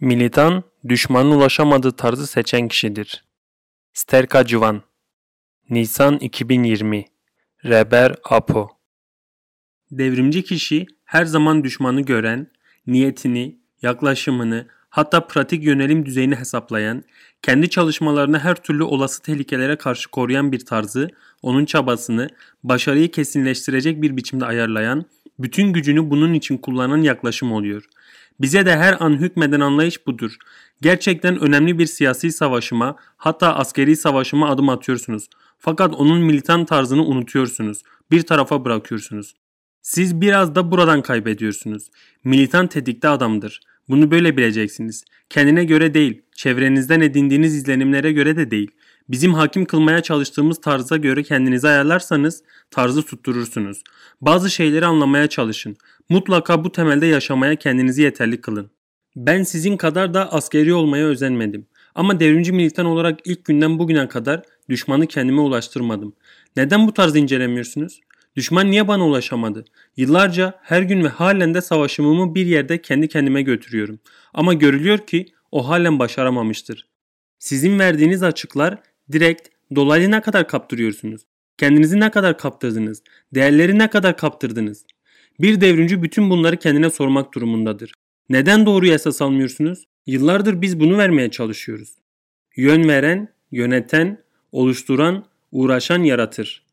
Militan, düşmanın ulaşamadığı tarzı seçen kişidir. Sterka Civan Nisan 2020 Reber Apo Devrimci kişi her zaman düşmanı gören, niyetini, yaklaşımını, hatta pratik yönelim düzeyini hesaplayan, kendi çalışmalarını her türlü olası tehlikelere karşı koruyan bir tarzı, onun çabasını, başarıyı kesinleştirecek bir biçimde ayarlayan, bütün gücünü bunun için kullanan yaklaşım oluyor. Bize de her an hükmeden anlayış budur. Gerçekten önemli bir siyasi savaşıma, hatta askeri savaşıma adım atıyorsunuz. Fakat onun militan tarzını unutuyorsunuz. Bir tarafa bırakıyorsunuz. Siz biraz da buradan kaybediyorsunuz. Militan tetikte adamdır. Bunu böyle bileceksiniz. Kendine göre değil, çevrenizden edindiğiniz izlenimlere göre de değil. Bizim hakim kılmaya çalıştığımız tarza göre kendinizi ayarlarsanız tarzı tutturursunuz. Bazı şeyleri anlamaya çalışın. Mutlaka bu temelde yaşamaya kendinizi yeterli kılın. Ben sizin kadar da askeri olmaya özenmedim. Ama devrimci militan olarak ilk günden bugüne kadar düşmanı kendime ulaştırmadım. Neden bu tarzı incelemiyorsunuz? Düşman niye bana ulaşamadı? Yıllarca her gün ve halen de savaşımımı bir yerde kendi kendime götürüyorum. Ama görülüyor ki o halen başaramamıştır. Sizin verdiğiniz açıklar direkt dolaylı ne kadar kaptırıyorsunuz? Kendinizi ne kadar kaptırdınız? Değerleri ne kadar kaptırdınız? Bir devrimci bütün bunları kendine sormak durumundadır. Neden doğruyu esas almıyorsunuz? Yıllardır biz bunu vermeye çalışıyoruz. Yön veren, yöneten, oluşturan, uğraşan yaratır.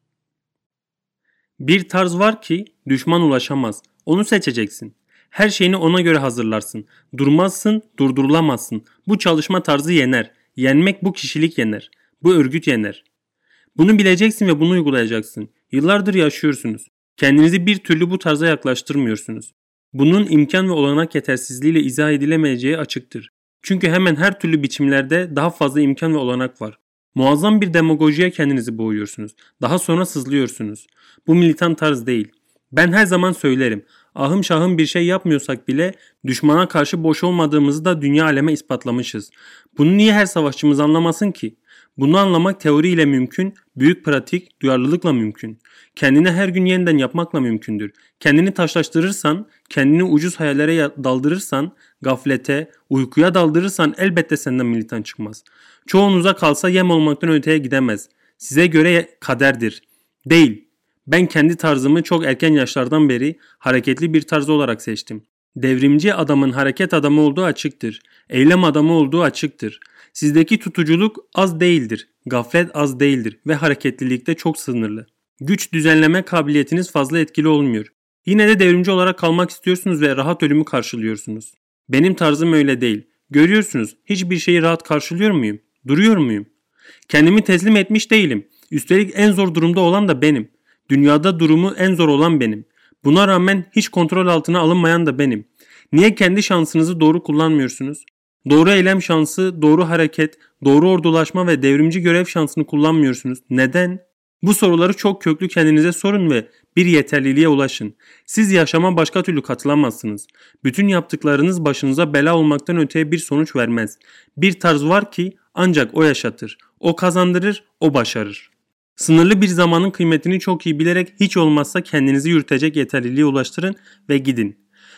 Bir tarz var ki düşman ulaşamaz. Onu seçeceksin. Her şeyini ona göre hazırlarsın. Durmazsın, durdurulamazsın. Bu çalışma tarzı yener. Yenmek bu kişilik yener. Bu örgüt yener. Bunu bileceksin ve bunu uygulayacaksın. Yıllardır yaşıyorsunuz. Kendinizi bir türlü bu tarza yaklaştırmıyorsunuz. Bunun imkan ve olanak yetersizliğiyle izah edilemeyeceği açıktır. Çünkü hemen her türlü biçimlerde daha fazla imkan ve olanak var. Muazzam bir demagojiye kendinizi boğuyorsunuz. Daha sonra sızlıyorsunuz. Bu militan tarz değil. Ben her zaman söylerim. Ahım şahım bir şey yapmıyorsak bile düşmana karşı boş olmadığımızı da dünya aleme ispatlamışız. Bunu niye her savaşçımız anlamasın ki? Bunu anlamak teoriyle mümkün, büyük pratik, duyarlılıkla mümkün. Kendini her gün yeniden yapmakla mümkündür. Kendini taşlaştırırsan, kendini ucuz hayallere daldırırsan, gaflete, uykuya daldırırsan elbette senden militan çıkmaz. Çoğunuza kalsa yem olmaktan öteye gidemez. Size göre kaderdir. Değil. Ben kendi tarzımı çok erken yaşlardan beri hareketli bir tarz olarak seçtim. Devrimci adamın hareket adamı olduğu açıktır. Eylem adamı olduğu açıktır. Sizdeki tutuculuk az değildir, gaflet az değildir ve hareketlilikte çok sınırlı. Güç düzenleme kabiliyetiniz fazla etkili olmuyor. Yine de devrimci olarak kalmak istiyorsunuz ve rahat ölümü karşılıyorsunuz. Benim tarzım öyle değil. Görüyorsunuz hiçbir şeyi rahat karşılıyor muyum? Duruyor muyum? Kendimi teslim etmiş değilim. Üstelik en zor durumda olan da benim. Dünyada durumu en zor olan benim. Buna rağmen hiç kontrol altına alınmayan da benim. Niye kendi şansınızı doğru kullanmıyorsunuz? Doğru eylem şansı, doğru hareket, doğru ordulaşma ve devrimci görev şansını kullanmıyorsunuz. Neden? Bu soruları çok köklü kendinize sorun ve bir yeterliliğe ulaşın. Siz yaşama başka türlü katılamazsınız. Bütün yaptıklarınız başınıza bela olmaktan öteye bir sonuç vermez. Bir tarz var ki ancak o yaşatır. O kazandırır, o başarır. Sınırlı bir zamanın kıymetini çok iyi bilerek hiç olmazsa kendinizi yürütecek yeterliliğe ulaştırın ve gidin.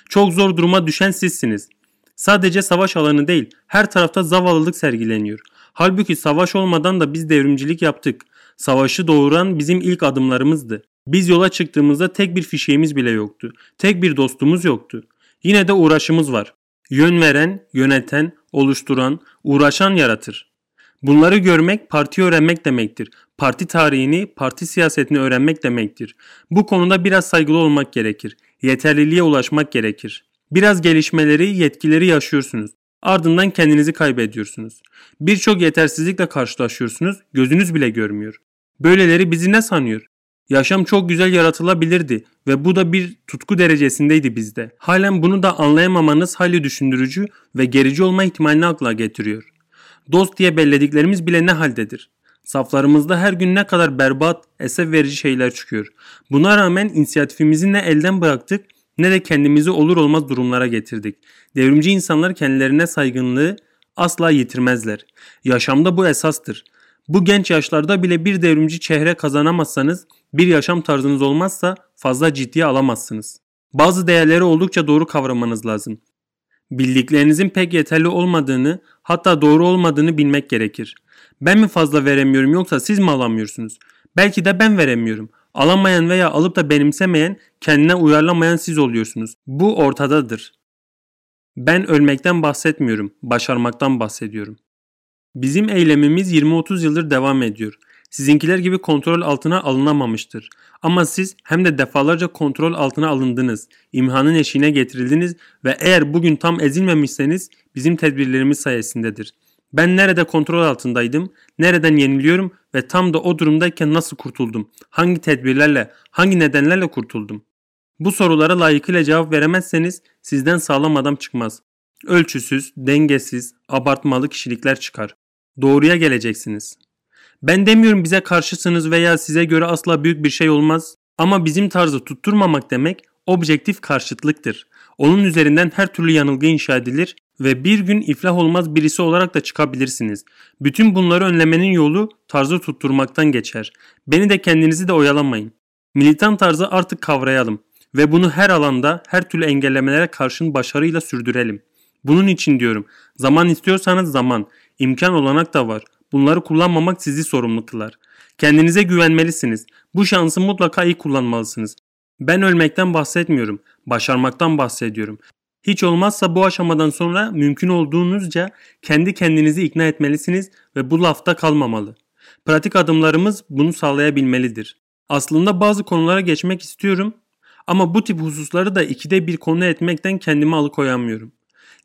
Çok zor duruma düşen sizsiniz. Sadece savaş alanı değil, her tarafta zavallılık sergileniyor. Halbuki savaş olmadan da biz devrimcilik yaptık. Savaşı doğuran bizim ilk adımlarımızdı. Biz yola çıktığımızda tek bir fişeğimiz bile yoktu. Tek bir dostumuz yoktu. Yine de uğraşımız var. Yön veren, yöneten, oluşturan, uğraşan yaratır. Bunları görmek parti öğrenmek demektir. Parti tarihini, parti siyasetini öğrenmek demektir. Bu konuda biraz saygılı olmak gerekir. Yeterliliğe ulaşmak gerekir. Biraz gelişmeleri, yetkileri yaşıyorsunuz. Ardından kendinizi kaybediyorsunuz. Birçok yetersizlikle karşılaşıyorsunuz, gözünüz bile görmüyor. Böyleleri bizi ne sanıyor? Yaşam çok güzel yaratılabilirdi ve bu da bir tutku derecesindeydi bizde. Halen bunu da anlayamamanız hayli düşündürücü ve gerici olma ihtimalini akla getiriyor. Dost diye bellediklerimiz bile ne haldedir? Saflarımızda her gün ne kadar berbat, esef verici şeyler çıkıyor. Buna rağmen inisiyatifimizi ne elden bıraktık ne de kendimizi olur olmaz durumlara getirdik. Devrimci insanlar kendilerine saygınlığı asla yitirmezler. Yaşamda bu esastır. Bu genç yaşlarda bile bir devrimci çehre kazanamazsanız, bir yaşam tarzınız olmazsa fazla ciddiye alamazsınız. Bazı değerleri oldukça doğru kavramanız lazım. Bildiklerinizin pek yeterli olmadığını, hatta doğru olmadığını bilmek gerekir. Ben mi fazla veremiyorum yoksa siz mi alamıyorsunuz? Belki de ben veremiyorum. Alamayan veya alıp da benimsemeyen, kendine uyarlamayan siz oluyorsunuz. Bu ortadadır. Ben ölmekten bahsetmiyorum, başarmaktan bahsediyorum. Bizim eylemimiz 20-30 yıldır devam ediyor. Sizinkiler gibi kontrol altına alınamamıştır. Ama siz hem de defalarca kontrol altına alındınız, imhanın eşiğine getirildiniz ve eğer bugün tam ezilmemişseniz bizim tedbirlerimiz sayesindedir. Ben nerede kontrol altındaydım, nereden yeniliyorum ve tam da o durumdayken nasıl kurtuldum, hangi tedbirlerle, hangi nedenlerle kurtuldum? Bu sorulara layıkıyla cevap veremezseniz sizden sağlam adam çıkmaz. Ölçüsüz, dengesiz, abartmalı kişilikler çıkar. Doğruya geleceksiniz. Ben demiyorum bize karşısınız veya size göre asla büyük bir şey olmaz. Ama bizim tarzı tutturmamak demek objektif karşıtlıktır. Onun üzerinden her türlü yanılgı inşa edilir ve bir gün iflah olmaz birisi olarak da çıkabilirsiniz. Bütün bunları önlemenin yolu tarzı tutturmaktan geçer. Beni de kendinizi de oyalamayın. Militan tarzı artık kavrayalım ve bunu her alanda her türlü engellemelere karşın başarıyla sürdürelim. Bunun için diyorum zaman istiyorsanız zaman, imkan olanak da var. Bunları kullanmamak sizi sorumlu kılar. Kendinize güvenmelisiniz. Bu şansı mutlaka iyi kullanmalısınız. Ben ölmekten bahsetmiyorum. Başarmaktan bahsediyorum. Hiç olmazsa bu aşamadan sonra mümkün olduğunuzca kendi kendinizi ikna etmelisiniz ve bu lafta kalmamalı. Pratik adımlarımız bunu sağlayabilmelidir. Aslında bazı konulara geçmek istiyorum ama bu tip hususları da ikide bir konu etmekten kendimi alıkoyamıyorum.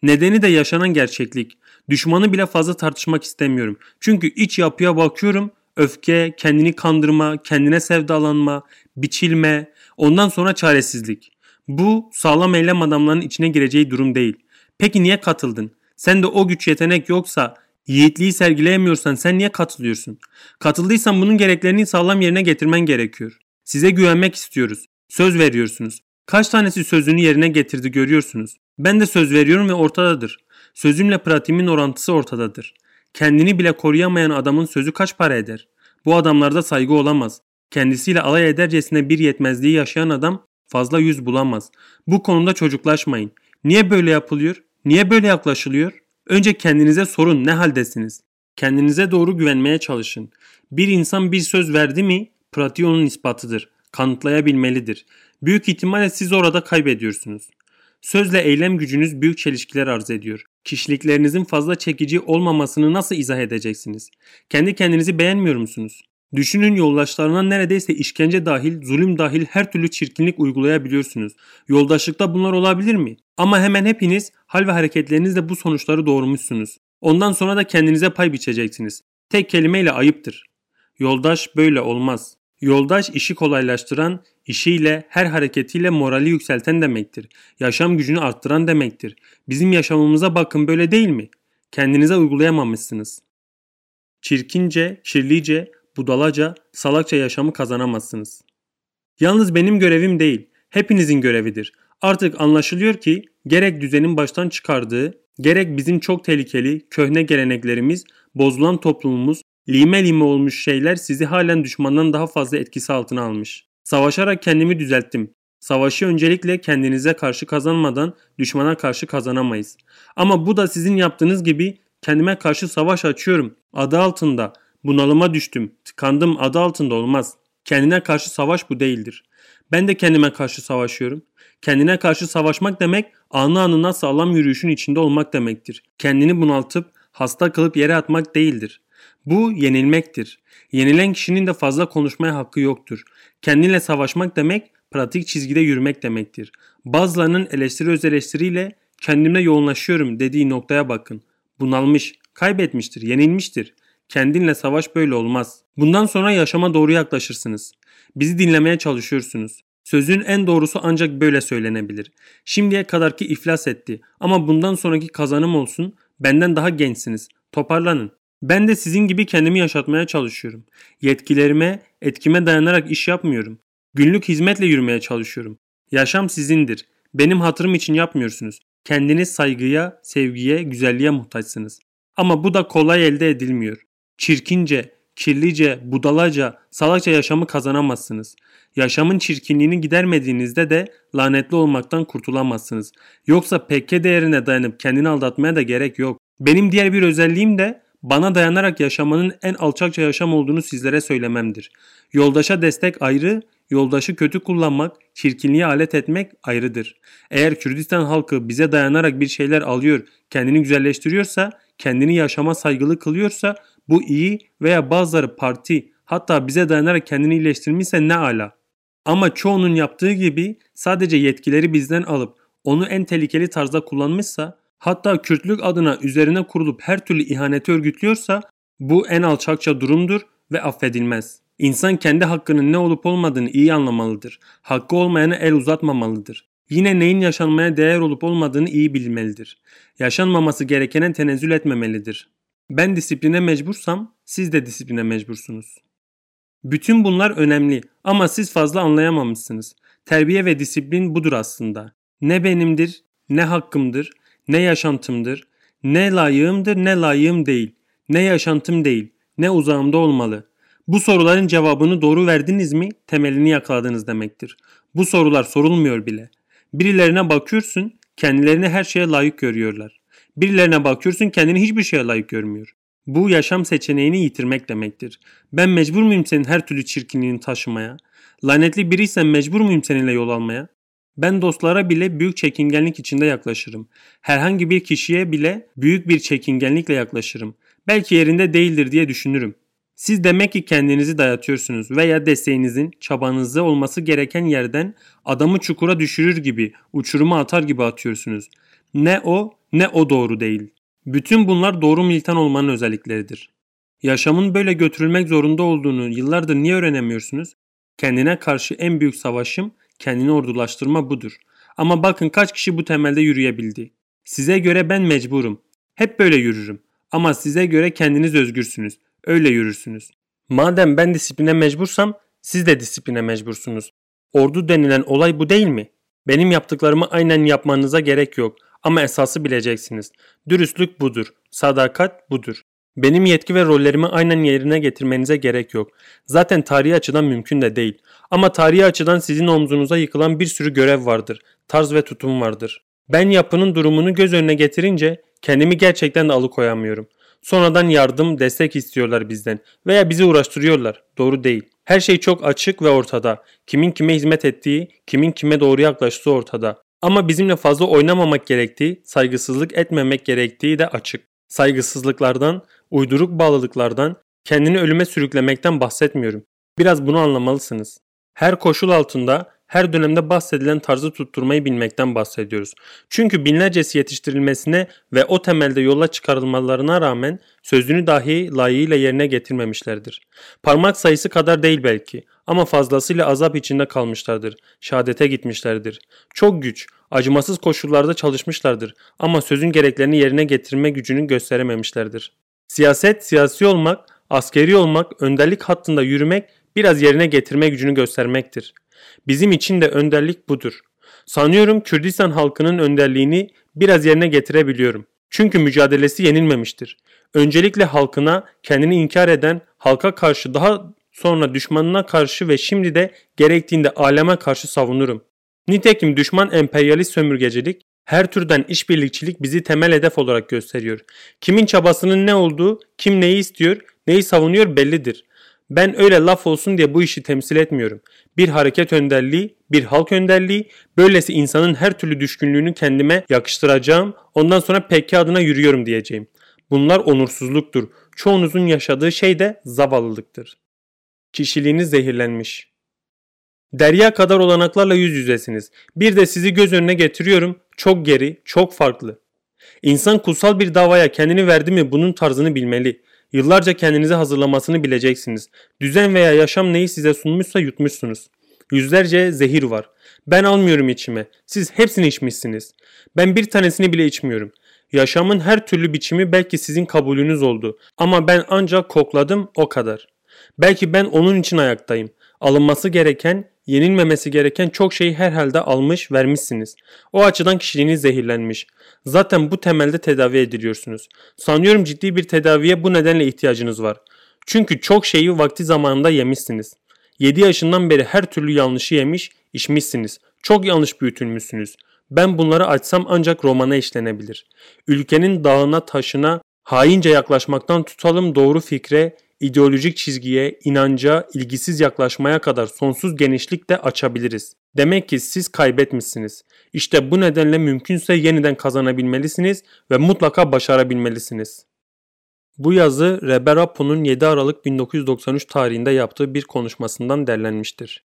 Nedeni de yaşanan gerçeklik. Düşmanı bile fazla tartışmak istemiyorum. Çünkü iç yapıya bakıyorum. Öfke, kendini kandırma, kendine sevdalanma, biçilme, ondan sonra çaresizlik. Bu sağlam eylem adamlarının içine gireceği durum değil. Peki niye katıldın? Sen de o güç yetenek yoksa, yiğitliği sergileyemiyorsan sen niye katılıyorsun? Katıldıysan bunun gereklerini sağlam yerine getirmen gerekiyor. Size güvenmek istiyoruz. Söz veriyorsunuz. Kaç tanesi sözünü yerine getirdi görüyorsunuz. Ben de söz veriyorum ve ortadadır. Sözümle pratiğimin orantısı ortadadır. Kendini bile koruyamayan adamın sözü kaç para eder? Bu adamlarda saygı olamaz. Kendisiyle alay edercesine bir yetmezliği yaşayan adam fazla yüz bulamaz. Bu konuda çocuklaşmayın. Niye böyle yapılıyor? Niye böyle yaklaşılıyor? Önce kendinize sorun ne haldesiniz? Kendinize doğru güvenmeye çalışın. Bir insan bir söz verdi mi pratiği onun ispatıdır. Kanıtlayabilmelidir. Büyük ihtimalle siz orada kaybediyorsunuz. Sözle eylem gücünüz büyük çelişkiler arz ediyor. Kişiliklerinizin fazla çekici olmamasını nasıl izah edeceksiniz? Kendi kendinizi beğenmiyor musunuz? Düşünün yoldaşlarına neredeyse işkence dahil, zulüm dahil her türlü çirkinlik uygulayabiliyorsunuz. Yoldaşlıkta bunlar olabilir mi? Ama hemen hepiniz hal ve hareketlerinizle bu sonuçları doğurmuşsunuz. Ondan sonra da kendinize pay biçeceksiniz. Tek kelimeyle ayıptır. Yoldaş böyle olmaz. Yoldaş işi kolaylaştıran, işiyle, her hareketiyle morali yükselten demektir. Yaşam gücünü arttıran demektir. Bizim yaşamımıza bakın böyle değil mi? Kendinize uygulayamamışsınız. Çirkince, kirlice, budalaca, salakça yaşamı kazanamazsınız. Yalnız benim görevim değil, hepinizin görevidir. Artık anlaşılıyor ki gerek düzenin baştan çıkardığı, gerek bizim çok tehlikeli, köhne geleneklerimiz, bozulan toplumumuz, lime lime olmuş şeyler sizi halen düşmandan daha fazla etkisi altına almış. Savaşarak kendimi düzelttim. Savaşı öncelikle kendinize karşı kazanmadan düşmana karşı kazanamayız. Ama bu da sizin yaptığınız gibi kendime karşı savaş açıyorum. Adı altında bunalıma düştüm. Tıkandım adı altında olmaz. Kendine karşı savaş bu değildir. Ben de kendime karşı savaşıyorum. Kendine karşı savaşmak demek anı anına sağlam yürüyüşün içinde olmak demektir. Kendini bunaltıp hasta kılıp yere atmak değildir. Bu yenilmektir. Yenilen kişinin de fazla konuşmaya hakkı yoktur. Kendinle savaşmak demek pratik çizgide yürümek demektir. Bazılarının eleştiri öz eleştiriyle kendimle yoğunlaşıyorum dediği noktaya bakın. Bunalmış, kaybetmiştir, yenilmiştir. Kendinle savaş böyle olmaz. Bundan sonra yaşama doğru yaklaşırsınız. Bizi dinlemeye çalışıyorsunuz. Sözün en doğrusu ancak böyle söylenebilir. Şimdiye kadarki iflas etti ama bundan sonraki kazanım olsun. Benden daha gençsiniz. Toparlanın. Ben de sizin gibi kendimi yaşatmaya çalışıyorum. Yetkilerime, etkime dayanarak iş yapmıyorum. Günlük hizmetle yürümeye çalışıyorum. Yaşam sizindir. Benim hatırım için yapmıyorsunuz. Kendiniz saygıya, sevgiye, güzelliğe muhtaçsınız. Ama bu da kolay elde edilmiyor. Çirkince, kirlice, budalaca, salakça yaşamı kazanamazsınız. Yaşamın çirkinliğini gidermediğinizde de lanetli olmaktan kurtulamazsınız. Yoksa pekke değerine dayanıp kendini aldatmaya da gerek yok. Benim diğer bir özelliğim de bana dayanarak yaşamanın en alçakça yaşam olduğunu sizlere söylememdir. Yoldaşa destek ayrı, yoldaşı kötü kullanmak, çirkinliğe alet etmek ayrıdır. Eğer Kürdistan halkı bize dayanarak bir şeyler alıyor, kendini güzelleştiriyorsa, kendini yaşama saygılı kılıyorsa bu iyi veya bazıları parti hatta bize dayanarak kendini iyileştirmişse ne ala. Ama çoğunun yaptığı gibi sadece yetkileri bizden alıp onu en tehlikeli tarzda kullanmışsa hatta Kürtlük adına üzerine kurulup her türlü ihaneti örgütlüyorsa bu en alçakça durumdur ve affedilmez. İnsan kendi hakkının ne olup olmadığını iyi anlamalıdır. Hakkı olmayana el uzatmamalıdır. Yine neyin yaşanmaya değer olup olmadığını iyi bilmelidir. Yaşanmaması gerekene tenezzül etmemelidir. Ben disipline mecbursam siz de disipline mecbursunuz. Bütün bunlar önemli ama siz fazla anlayamamışsınız. Terbiye ve disiplin budur aslında. Ne benimdir, ne hakkımdır, ne yaşantımdır, ne layığımdır, ne layığım değil, ne yaşantım değil, ne uzağımda olmalı. Bu soruların cevabını doğru verdiniz mi temelini yakaladınız demektir. Bu sorular sorulmuyor bile. Birilerine bakıyorsun kendilerini her şeye layık görüyorlar. Birilerine bakıyorsun kendini hiçbir şeye layık görmüyor. Bu yaşam seçeneğini yitirmek demektir. Ben mecbur muyum senin her türlü çirkinliğini taşımaya? Lanetli biriysen mecbur muyum seninle yol almaya? Ben dostlara bile büyük çekingenlik içinde yaklaşırım. Herhangi bir kişiye bile büyük bir çekingenlikle yaklaşırım. Belki yerinde değildir diye düşünürüm. Siz demek ki kendinizi dayatıyorsunuz veya desteğinizin, çabanızı olması gereken yerden adamı çukura düşürür gibi, uçuruma atar gibi atıyorsunuz. Ne o ne o doğru değil. Bütün bunlar doğru militan olmanın özellikleridir. Yaşamın böyle götürülmek zorunda olduğunu yıllardır niye öğrenemiyorsunuz? Kendine karşı en büyük savaşım kendini ordulaştırma budur. Ama bakın kaç kişi bu temelde yürüyebildi. Size göre ben mecburum. Hep böyle yürürüm. Ama size göre kendiniz özgürsünüz. Öyle yürürsünüz. Madem ben disipline mecbursam siz de disipline mecbursunuz. Ordu denilen olay bu değil mi? Benim yaptıklarımı aynen yapmanıza gerek yok. Ama esası bileceksiniz. Dürüstlük budur. Sadakat budur. Benim yetki ve rollerimi aynen yerine getirmenize gerek yok. Zaten tarihi açıdan mümkün de değil. Ama tarihi açıdan sizin omzunuza yıkılan bir sürü görev vardır. Tarz ve tutum vardır. Ben yapının durumunu göz önüne getirince kendimi gerçekten de alıkoyamıyorum. Sonradan yardım, destek istiyorlar bizden veya bizi uğraştırıyorlar. Doğru değil. Her şey çok açık ve ortada. Kimin kime hizmet ettiği, kimin kime doğru yaklaştığı ortada. Ama bizimle fazla oynamamak gerektiği, saygısızlık etmemek gerektiği de açık. Saygısızlıklardan, uyduruk bağlılıklardan, kendini ölüme sürüklemekten bahsetmiyorum. Biraz bunu anlamalısınız. Her koşul altında her dönemde bahsedilen tarzı tutturmayı bilmekten bahsediyoruz. Çünkü binlercesi yetiştirilmesine ve o temelde yola çıkarılmalarına rağmen sözünü dahi layığıyla yerine getirmemişlerdir. Parmak sayısı kadar değil belki ama fazlasıyla azap içinde kalmışlardır. Şehadete gitmişlerdir. Çok güç, acımasız koşullarda çalışmışlardır ama sözün gereklerini yerine getirme gücünü gösterememişlerdir. Siyaset, siyasi olmak, askeri olmak, önderlik hattında yürümek biraz yerine getirme gücünü göstermektir. Bizim için de önderlik budur. Sanıyorum Kürdistan halkının önderliğini biraz yerine getirebiliyorum. Çünkü mücadelesi yenilmemiştir. Öncelikle halkına kendini inkar eden, halka karşı daha sonra düşmanına karşı ve şimdi de gerektiğinde aleme karşı savunurum. Nitekim düşman emperyalist sömürgecilik, her türden işbirlikçilik bizi temel hedef olarak gösteriyor. Kimin çabasının ne olduğu, kim neyi istiyor, neyi savunuyor bellidir. Ben öyle laf olsun diye bu işi temsil etmiyorum. Bir hareket önderliği, bir halk önderliği, böylesi insanın her türlü düşkünlüğünü kendime yakıştıracağım, ondan sonra peki adına yürüyorum diyeceğim. Bunlar onursuzluktur. Çoğunuzun yaşadığı şey de zavallılıktır. Kişiliğiniz zehirlenmiş. Derya kadar olanaklarla yüz yüzesiniz. Bir de sizi göz önüne getiriyorum. Çok geri, çok farklı. İnsan kutsal bir davaya kendini verdi mi bunun tarzını bilmeli. Yıllarca kendinizi hazırlamasını bileceksiniz. Düzen veya yaşam neyi size sunmuşsa yutmuşsunuz. Yüzlerce zehir var. Ben almıyorum içime. Siz hepsini içmişsiniz. Ben bir tanesini bile içmiyorum. Yaşamın her türlü biçimi belki sizin kabulünüz oldu. Ama ben ancak kokladım o kadar. Belki ben onun için ayaktayım. Alınması gereken, yenilmemesi gereken çok şeyi herhalde almış vermişsiniz. O açıdan kişiliğiniz zehirlenmiş. Zaten bu temelde tedavi ediliyorsunuz. Sanıyorum ciddi bir tedaviye bu nedenle ihtiyacınız var. Çünkü çok şeyi vakti zamanında yemişsiniz. 7 yaşından beri her türlü yanlışı yemiş, içmişsiniz. Çok yanlış büyütülmüşsünüz. Ben bunları açsam ancak romana işlenebilir. Ülkenin dağına taşına haince yaklaşmaktan tutalım doğru fikre, ideolojik çizgiye, inanca, ilgisiz yaklaşmaya kadar sonsuz genişlikte açabiliriz. Demek ki siz kaybetmişsiniz. İşte bu nedenle mümkünse yeniden kazanabilmelisiniz ve mutlaka başarabilmelisiniz. Bu yazı Reber Appo'nun 7 Aralık 1993 tarihinde yaptığı bir konuşmasından derlenmiştir.